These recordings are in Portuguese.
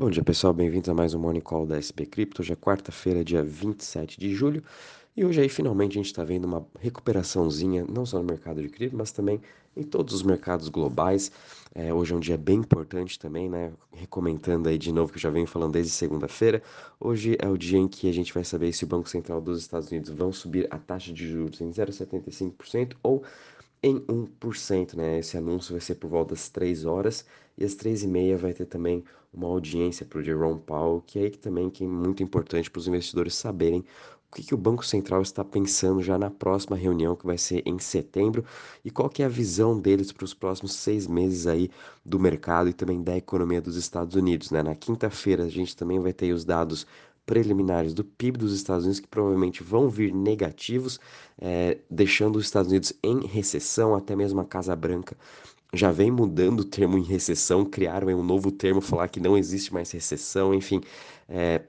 Bom dia, pessoal. Bem-vindos a mais um Morning Call da SP Crypto. Hoje é quarta-feira, dia 27 de julho. E hoje aí, finalmente, a gente está vendo uma recuperaçãozinha, não só no mercado de cripto, mas também em todos os mercados globais. É, hoje é um dia bem importante também, né? Recomendando aí de novo, que eu já venho falando desde segunda-feira. Hoje é o dia em que a gente vai saber se o Banco Central dos Estados Unidos vão subir a taxa de juros em 0,75% ou em 1%, né? Esse anúncio vai ser por volta das 3 horas e às 3 e meia vai ter também uma audiência para o Jerome Powell, que é aí que também que é muito importante para os investidores saberem o que, que, o Banco Central está pensando já na próxima reunião, que vai ser em setembro, e qual que é a visão deles para os próximos seis meses aí do mercado e também da economia dos Estados Unidos. Né? Na quinta-feira a gente também vai ter os dados preliminares do PIB dos Estados Unidos que provavelmente vão vir negativos, é, deixando os Estados Unidos em recessão, até mesmo a Casa Branca já vem mudando o termo em recessão, criaram um novo termo, falar que não existe mais recessão, enfim, é,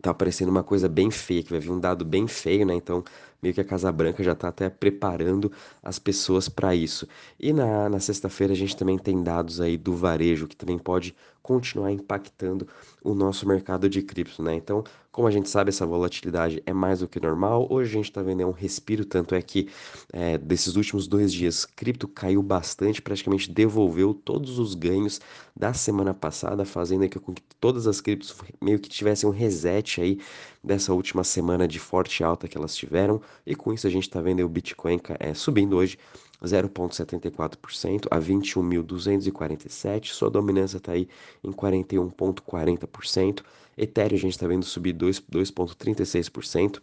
tá aparecendo uma coisa bem feia, que vai vir um dado bem feio, né? Então, meio que a Casa Branca já está até preparando as pessoas para isso. E na, na sexta-feira a gente também tem dados aí do varejo, que também pode continuar impactando o nosso mercado de cripto, né? Então, como a gente sabe, essa volatilidade é mais do que normal. Hoje a gente está vendo um respiro, tanto é que é, desses últimos dois dias, cripto caiu bastante, praticamente devolveu todos os ganhos da semana passada, fazendo com que todas as criptos meio que tivessem um reset aí dessa última semana de forte alta que elas tiveram. E com isso a gente está vendo o Bitcoin é, subindo hoje 0,74% a 21.247. Sua dominância está aí em 41,40%. Ethereum a gente está vendo subir 2,36%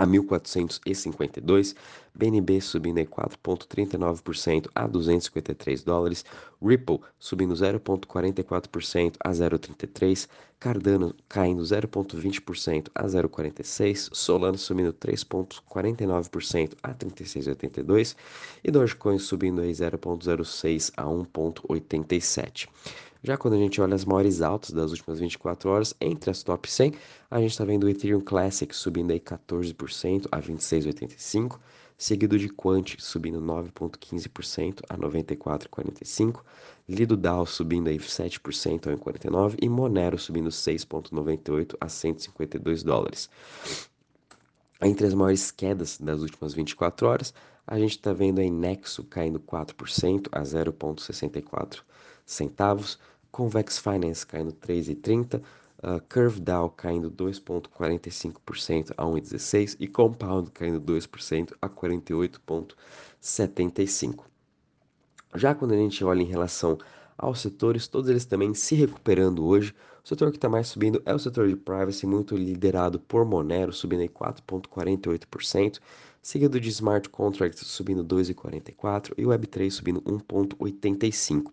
a 1.452, BNB subindo em 4,39% a 253 dólares, Ripple subindo 0,44% a 0,33, Cardano caindo 0,20% a 0,46, Solana subindo 3,49% a 36,82 e Dogecoin subindo aí 0,06 a 1,87. Já quando a gente olha as maiores altas das últimas 24 horas, entre as top 100, a gente está vendo o Ethereum Classic subindo aí 14% a 26,85, seguido de Quant subindo 9,15% a 94,45, Lido DAO subindo aí 7% a 1,49 e Monero subindo 6,98 a 152 dólares. Entre as maiores quedas das últimas 24 horas, a gente está vendo aí Nexo caindo 4% a 0,64 centavos, Convex Finance caindo 3,30, uh, CurveDAO caindo 2,45% a 1,16 e Compound caindo 2% a 48,75. Já quando a gente olha em relação aos setores, todos eles também se recuperando hoje. O setor que está mais subindo é o setor de privacy, muito liderado por Monero, subindo aí 4,48% seguido de smart contracts subindo 2,44 e Web3 subindo 1,85.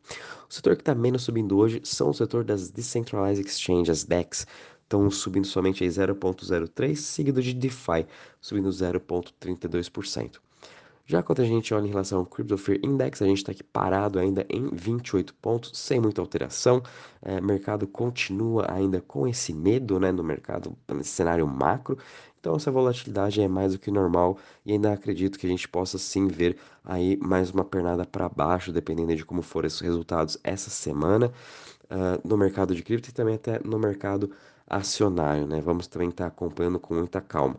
O setor que está menos subindo hoje são o setor das Decentralized Exchanges, as DEX, estão subindo somente 0,03, seguido de DeFi, subindo 0,32%. Já quando a gente olha em relação ao Crypto Fear Index, a gente está aqui parado ainda em 28 pontos, sem muita alteração. É, mercado continua ainda com esse medo né, no mercado, nesse cenário macro. Então essa volatilidade é mais do que normal e ainda acredito que a gente possa sim ver aí mais uma pernada para baixo, dependendo de como forem esses resultados essa semana uh, no mercado de cripto e também até no mercado acionário, né? Vamos também estar tá acompanhando com muita calma.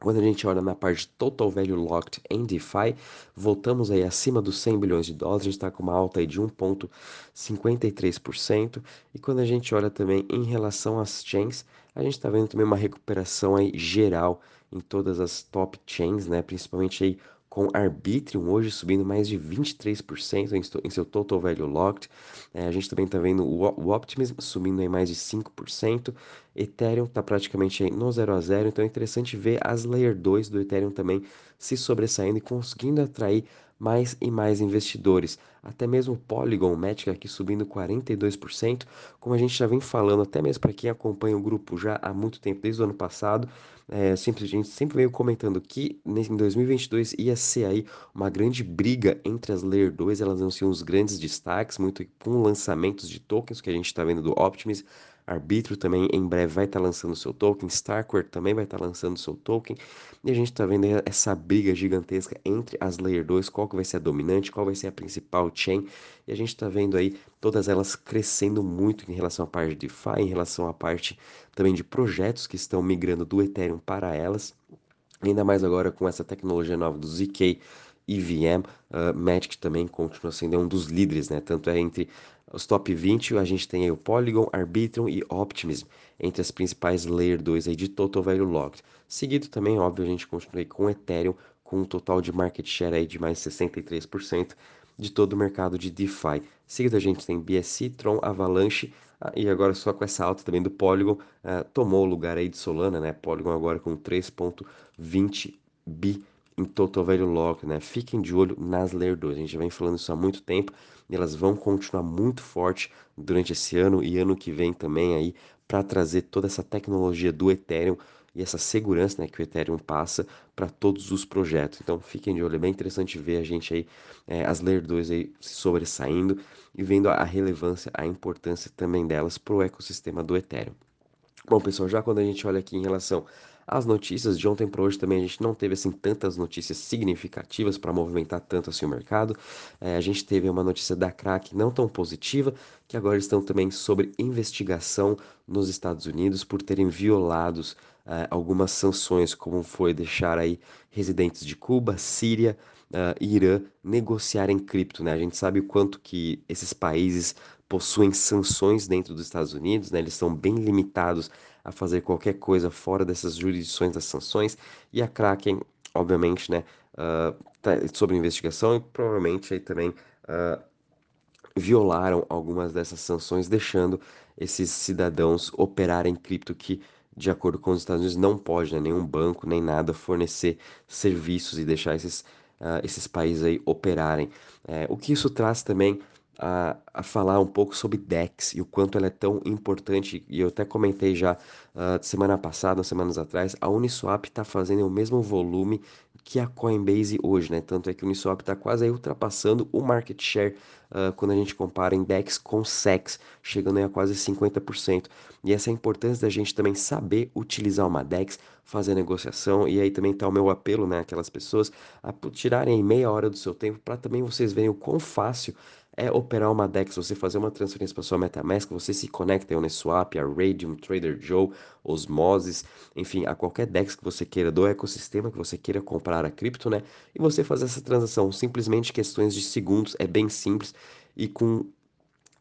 Quando a gente olha na parte Total Value Locked em DeFi, voltamos aí acima dos 100 bilhões de dólares, a gente está com uma alta aí de 1,53%. E quando a gente olha também em relação às chains, a gente está vendo também uma recuperação aí geral em todas as top chains, né? Principalmente aí com Arbitrum hoje subindo mais de 23% em seu total value locked. É, a gente também está vendo o, Optimism subindo em mais de 5%. Ethereum está praticamente no 0 a 0, então é interessante ver as Layer 2 do Ethereum também se sobressaindo e conseguindo atrair mais e mais investidores. Até mesmo o Polygon Matic aqui subindo 42%, como a gente já vem falando, até mesmo para quem acompanha o grupo já há muito tempo, desde o ano passado, é, sempre, a gente sempre veio comentando que em 2022 ia ser aí uma grande briga entre as Layer 2, elas iam ser uns grandes destaques, muito com lançamentos de tokens que a gente está vendo do Optimism, Arbitro também em breve vai estar tá lançando seu token, Starkware também vai estar tá lançando seu token, e a gente está vendo essa briga gigantesca entre as Layer 2, qual que vai ser a dominante, qual vai ser a principal on-chain, e a gente está vendo aí todas elas crescendo muito em relação à parte de DeFi, em relação à parte também de projetos que estão migrando do Ethereum para elas. Ainda mais agora com essa tecnologia nova do ZK EVM, uh, Magic também continua sendo um dos líderes, né? Tanto é entre os top 20, a gente tem aí o Polygon, Arbitrum e Optimism, entre as principais Layer 2 aí de Total Value Locked. Seguido também, óbvio, a gente continua aí com Ethereum, com um total de market share aí de mais 63% de todo o mercado de DeFi. Seguido a gente tem BSC, Tron, Avalanche, ah, e agora só com essa alta também do Polygon, uh, tomou o lugar aí de Solana, né? Polygon agora com 3.20 bi em Total Value Lock, né? Fiquem de olho nas Layer 2. A gente já vem falando isso há muito tempo e elas vão continuar muito forte durante esse ano e ano que vem também aí para trazer toda essa tecnologia do Ethereum e essa segurança né, que o Ethereum passa para todos os projetos. Então fiquem de olho, é bem interessante ver a gente aí, é, as Layer 2 aí se sobressaindo e vendo a relevância, a importância também delas para o ecossistema do Ethereum. Bom, pessoal, já quando a gente olha aqui em relação as notícias de ontem para hoje também a gente não teve assim tantas notícias significativas para movimentar tanto assim o mercado. É, a gente teve uma notícia da Crack não tão positiva, que agora estão também sobre investigação nos Estados Unidos por terem violados é, algumas sanções, como foi deixar aí residentes de Cuba, Síria, uh, Irã negociarem cripto, né? A gente sabe o quanto que esses países possuem sanções dentro dos Estados Unidos, né? Eles são bem limitados a fazer qualquer coisa fora dessas jurisdições das sanções. E a Kraken, obviamente, né, uh, tá sobre investigação e provavelmente aí também uh, violaram algumas dessas sanções, deixando esses cidadãos operarem cripto que de acordo com os Estados Unidos, não pode, né, nenhum banco, nem nada, fornecer serviços e deixar esses, uh, esses países aí operarem. É, o que isso traz também a, a falar um pouco sobre DEX e o quanto ela é tão importante. E eu até comentei já uh, semana passada, semanas atrás, a Uniswap está fazendo o mesmo volume que a Coinbase hoje, né? Tanto é que o Uniswap está quase aí ultrapassando o market share uh, quando a gente compara index com SEX, chegando aí a quase 50%. E essa é a importância da gente também saber utilizar uma DEX, fazer negociação, e aí também está o meu apelo, né, aquelas pessoas a tirarem meia hora do seu tempo para também vocês verem o quão fácil é operar uma DEX, você fazer uma transferência para sua MetaMask, você se conecta a Uniswap, a Radium, Trader Joe, Osmosis, enfim, a qualquer DEX que você queira do ecossistema que você queira comprar a cripto, né? E você fazer essa transação, simplesmente questões de segundos, é bem simples e com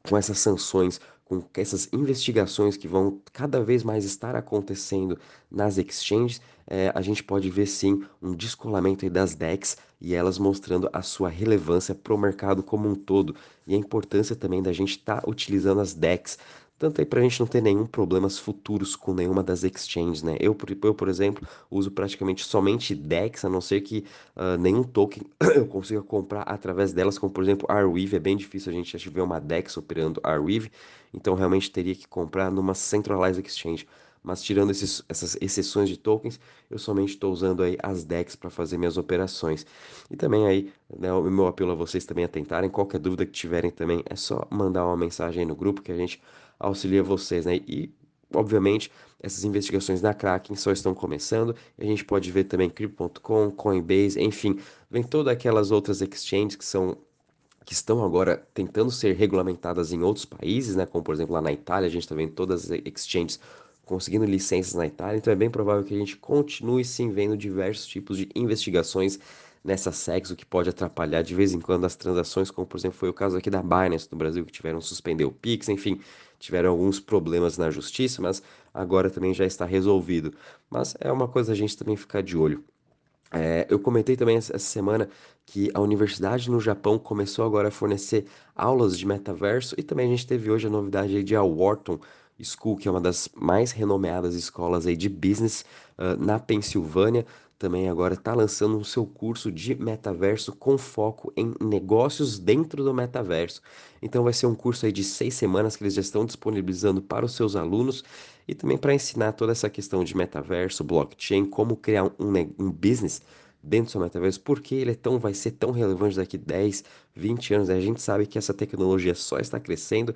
com essas sanções, com essas investigações que vão cada vez mais estar acontecendo nas exchanges, é, a gente pode ver sim um descolamento das DEX e elas mostrando a sua relevância para o mercado como um todo. E a importância também da gente estar tá utilizando as DEX tanto aí para a gente não ter nenhum problemas futuros com nenhuma das exchanges, né? Eu, eu, por exemplo, uso praticamente somente DEX, a não ser que uh, nenhum token eu consiga comprar através delas, como por exemplo Arweave, é bem difícil a gente ver uma DEX operando Arweave, então realmente teria que comprar numa centralized exchange. Mas tirando esses, essas exceções de tokens, eu somente estou usando aí as DEX para fazer minhas operações. E também aí, né, o meu apelo a vocês também atentarem, qualquer dúvida que tiverem também, é só mandar uma mensagem aí no grupo que a gente auxilia vocês, né? E, obviamente, essas investigações da Kraken só estão começando. A gente pode ver também Crypto.com, Coinbase, enfim, vem todas aquelas outras exchanges que são que estão agora tentando ser regulamentadas em outros países, né? Como por exemplo lá na Itália, a gente está vendo todas as exchanges conseguindo licenças na Itália, então é bem provável que a gente continue sim vendo diversos tipos de investigações nessa SEX, o que pode atrapalhar de vez em quando as transações, como por exemplo foi o caso aqui da Binance no Brasil, que tiveram que suspender o Pix, enfim, tiveram alguns problemas na justiça, mas agora também já está resolvido. Mas é uma coisa a gente também ficar de olho. É, eu comentei também essa semana que a universidade no Japão começou agora a fornecer aulas de metaverso e também a gente teve hoje a novidade de a Wharton School, que é uma das mais renomeadas escolas aí de business uh, na Pensilvânia, também agora está lançando o seu curso de metaverso com foco em negócios dentro do metaverso. Então vai ser um curso aí de seis semanas que eles já estão disponibilizando para os seus alunos e também para ensinar toda essa questão de metaverso, blockchain, como criar um, um business dentro do seu metaverso, porque ele é tão, vai ser tão relevante daqui 10, 20 anos. A gente sabe que essa tecnologia só está crescendo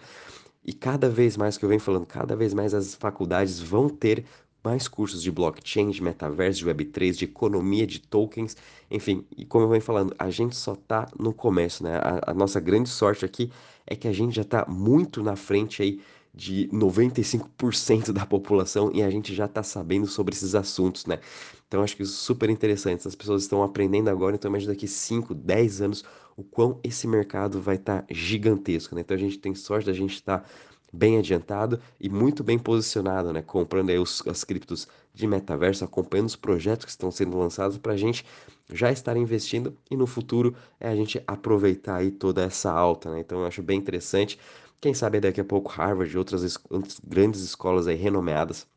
e cada vez mais que eu venho falando, cada vez mais as faculdades vão ter mais cursos de blockchain, de metaverso, de Web3, de economia, de tokens, enfim. E como eu venho falando, a gente só tá no começo, né? A, a nossa grande sorte aqui é que a gente já tá muito na frente aí de 95% da população e a gente já está sabendo sobre esses assuntos, né? Então acho que isso é super interessante. As pessoas estão aprendendo agora, então imagina daqui 5, 10 anos o quão esse mercado vai estar tá gigantesco, né? Então a gente tem sorte da gente estar tá bem adiantado e muito bem posicionado, né? Comprando aí os, as criptos de metaverso, acompanhando os projetos que estão sendo lançados para a gente já estar investindo e no futuro é a gente aproveitar aí toda essa alta, né? Então eu acho bem interessante. Quem sabe daqui a pouco Harvard e outras, outras grandes escolas aí renomeadas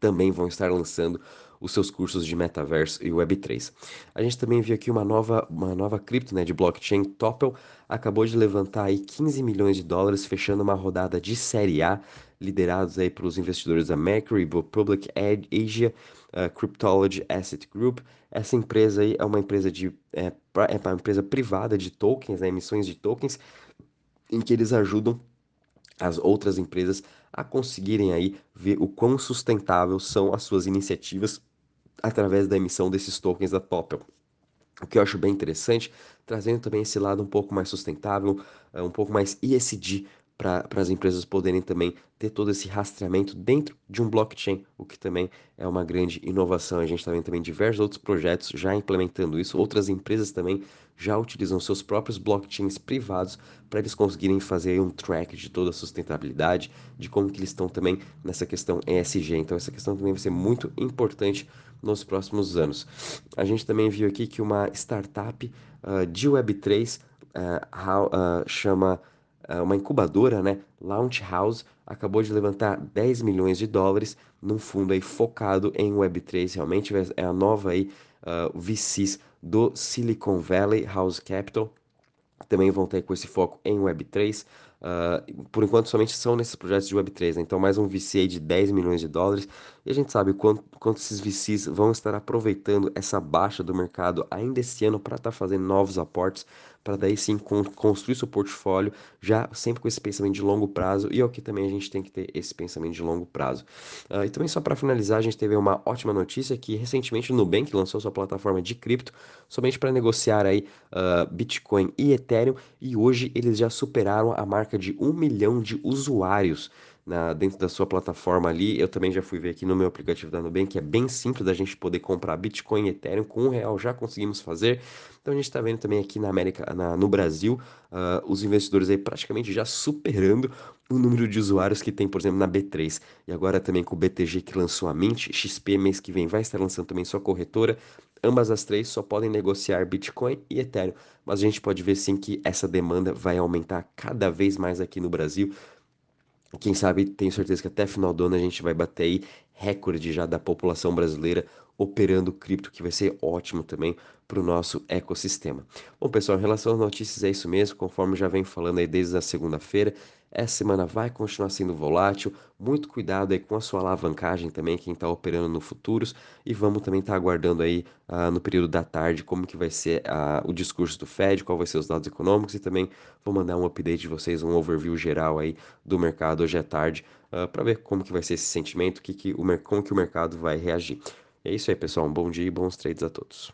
também vão estar lançando os seus cursos de metaverso e Web3. A gente também viu aqui uma nova, uma nova cripto né, de blockchain, Topple, acabou de levantar aí 15 milhões de dólares, fechando uma rodada de série A, liderados aí pelos investidores da Mercury, Public Asia, uh, Cryptology Asset Group. Essa empresa aí é uma empresa de é, é uma empresa privada de tokens, né, emissões de tokens, em que eles ajudam as outras empresas a conseguirem aí ver o quão sustentável são as suas iniciativas através da emissão desses tokens da Topple. O que eu acho bem interessante, trazendo também esse lado um pouco mais sustentável, eh, um pouco mais ESG para as empresas poderem também ter todo esse rastreamento dentro de um blockchain, o que também é uma grande inovação. A gente está vendo também diversos outros projetos já implementando isso, outras empresas também já utilizam seus próprios blockchains privados para eles conseguirem fazer um track de toda a sustentabilidade, de como que eles estão também nessa questão ESG. Então essa questão também vai ser muito importante nos próximos anos. A gente também viu aqui que uma startup uh, de Web3 uh, how, uh, chama uma incubadora, né, Launch House, acabou de levantar 10 milhões de dólares num fundo aí focado em Web3. Realmente é a nova aí uh, VCs do Silicon Valley House Capital. Também vão ter com esse foco em Web3. Uh, por enquanto, somente são nesses projetos de Web3, né? Então, mais um VC de 10 milhões de dólares. E a gente sabe quanto, quanto esses VCs vão estar aproveitando essa baixa do mercado ainda esse ano para estar tá fazendo novos aportes para daí sim construir seu portfólio, já sempre com esse pensamento de longo prazo, e é o que também a gente tem que ter esse pensamento de longo prazo. Uh, e também só para finalizar, a gente teve uma ótima notícia que recentemente o Nubank lançou sua plataforma de cripto, somente para negociar aí uh, Bitcoin e Ethereum, e hoje eles já superaram a marca de um milhão de usuários na, dentro da sua plataforma ali. Eu também já fui ver aqui no meu aplicativo da Nubank, é bem simples da gente poder comprar Bitcoin e Ethereum. Com um real já conseguimos fazer. Então a gente está vendo também aqui na América, na, no Brasil, uh, os investidores aí praticamente já superando o número de usuários que tem, por exemplo, na B3. E agora também com o BTG que lançou a Mint, XP mês que vem vai estar lançando também sua corretora. Ambas as três só podem negociar Bitcoin e Ethereum, mas a gente pode ver sim que essa demanda vai aumentar cada vez mais aqui no Brasil. Quem sabe, tenho certeza que até final do ano a gente vai bater aí recorde já da população brasileira operando cripto, que vai ser ótimo também para o nosso ecossistema. Bom, pessoal, em relação às notícias é isso mesmo, conforme já vem falando aí desde a segunda-feira, essa semana vai continuar sendo volátil, muito cuidado aí com a sua alavancagem também, quem está operando no futuros, e vamos também estar tá aguardando aí uh, no período da tarde como que vai ser uh, o discurso do Fed, qual vai ser os dados econômicos, e também vou mandar um update de vocês, um overview geral aí do mercado hoje à tarde, ah, para ver como que vai ser esse sentimento, que que o, como que o mercado vai reagir. É isso aí, pessoal. Um bom dia e bons trades a todos.